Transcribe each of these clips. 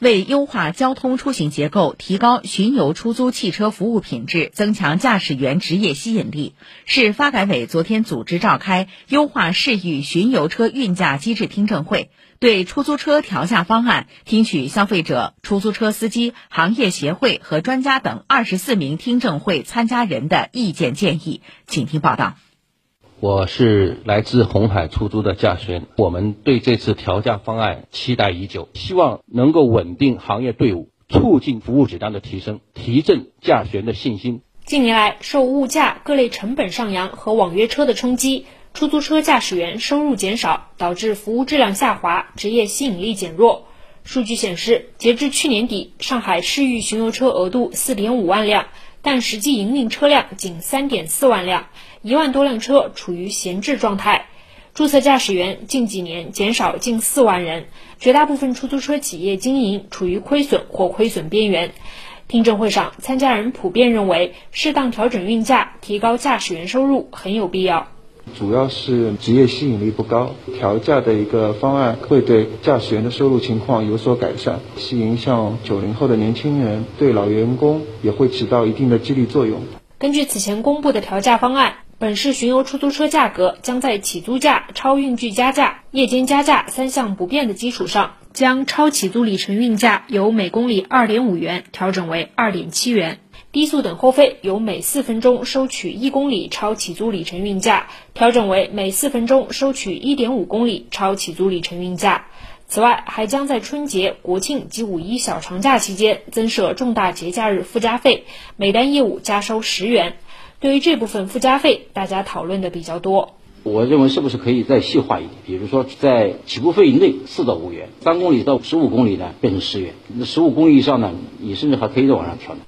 为优化交通出行结构、提高巡游出租汽车服务品质、增强驾驶员职业吸引力，市发改委昨天组织召开优化市域巡游车运价机制听证会，对出租车调价方案听取消费者、出租车司机、行业协会和专家等二十四名听证会参加人的意见建议。请听报道。我是来自红海出租的驾驶员，我们对这次调价方案期待已久，希望能够稳定行业队伍，促进服务质量的提升，提振驾驶员的信心。近年来，受物价、各类成本上扬和网约车的冲击，出租车驾驶员收入减少，导致服务质量下滑，职业吸引力减弱。数据显示，截至去年底，上海市域巡游车额度四点五万辆。但实际营运车辆仅三点四万辆，一万多辆车处于闲置状态。注册驾驶员近几年减少近四万人，绝大部分出租车企业经营处于亏损或亏损边缘。听证会上，参加人普遍认为，适当调整运价，提高驾驶员收入很有必要。主要是职业吸引力不高，调价的一个方案会对驾驶员的收入情况有所改善，吸引像九零后的年轻人，对老员工也会起到一定的激励作用。根据此前公布的调价方案，本市巡游出租车价格将在起租价、超运距加价、夜间加价三项不变的基础上，将超起租里程运价由每公里二点五元调整为二点七元。低速等候费由每四分钟收取一公里超起租里程运价调整为每四分钟收取一点五公里超起租里程运价。此外，还将在春节、国庆及五一小长假期间增设重大节假日附加费，每单业务加收十元。对于这部分附加费，大家讨论的比较多。我认为是不是可以再细化一点？比如说，在起步费以内四到五元，三公里到十五公里呢变成十元，那十五公里以上呢，你甚至还可以再往上调呢。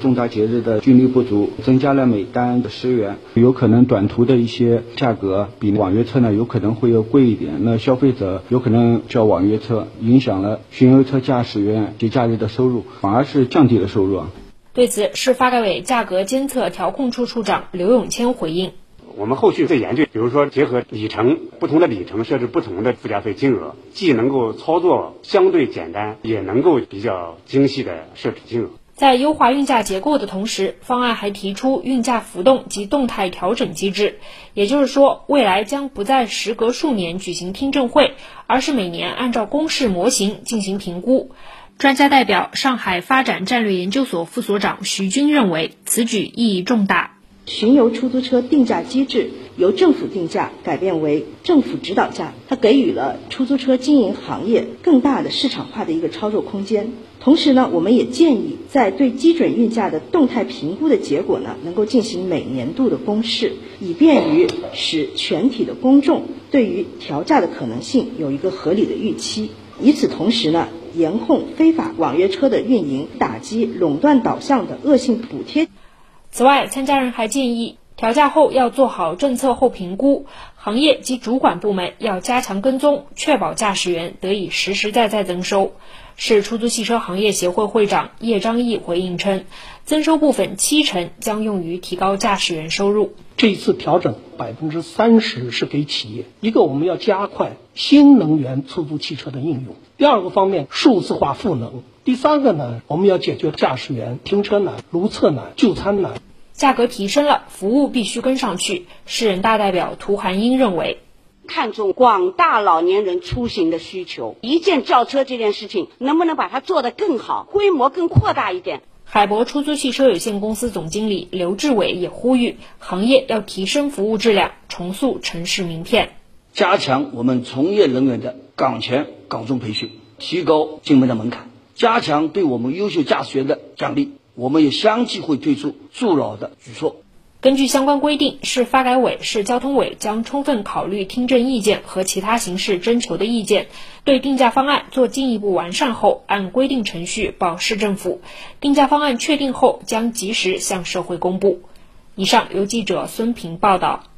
重大节日的军力不足，增加了每单的十元，有可能短途的一些价格比网约车呢有可能会要贵一点，那消费者有可能叫网约车，影响了巡游车驾驶员节假日的收入，反而是降低了收入啊。对此，市发改委价格监测调控处处长刘永谦回应：我们后续再研究，比如说结合里程不同的里程设置不同的附加费金额，既能够操作相对简单，也能够比较精细的设置金额。在优化运价结构的同时，方案还提出运价浮动及动态调整机制。也就是说，未来将不再时隔数年举行听证会，而是每年按照公式模型进行评估。专家代表上海发展战略研究所副所长徐军认为，此举意义重大。巡游出租车定价机制由政府定价改变为政府指导价，它给予了出租车经营行业更大的市场化的一个操作空间。同时呢，我们也建议在对基准运价的动态评估的结果呢，能够进行每年度的公示，以便于使全体的公众对于调价的可能性有一个合理的预期。与此同时呢，严控非法网约车的运营，打击垄断导向的恶性补贴。此外，参加人还建议。调价后要做好政策后评估，行业及主管部门要加强跟踪，确保驾驶员得以实实在在增收。市出租汽车行业协会会长叶张毅回应称，增收部分七成将用于提高驾驶员收入。这一次调整百分之三十是给企业，一个我们要加快新能源出租汽车的应用，第二个方面数字化赋能，第三个呢，我们要解决驾驶员停车难、如厕难、就餐难。价格提升了，服务必须跟上去。市人大代表涂寒英认为，看重广大老年人出行的需求，一键叫车这件事情能不能把它做得更好，规模更扩大一点？海博出租汽车有限公司总经理刘志伟也呼吁，行业要提升服务质量，重塑城市名片，加强我们从业人员的岗前岗中培训，提高进门的门槛，加强对我们优秀驾驶员的奖励。我们也相继会推出助老的举措。根据相关规定，市发改委、市交通委将充分考虑听证意见和其他形式征求的意见，对定价方案做进一步完善后，按规定程序报市政府。定价方案确定后，将及时向社会公布。以上由记者孙平报道。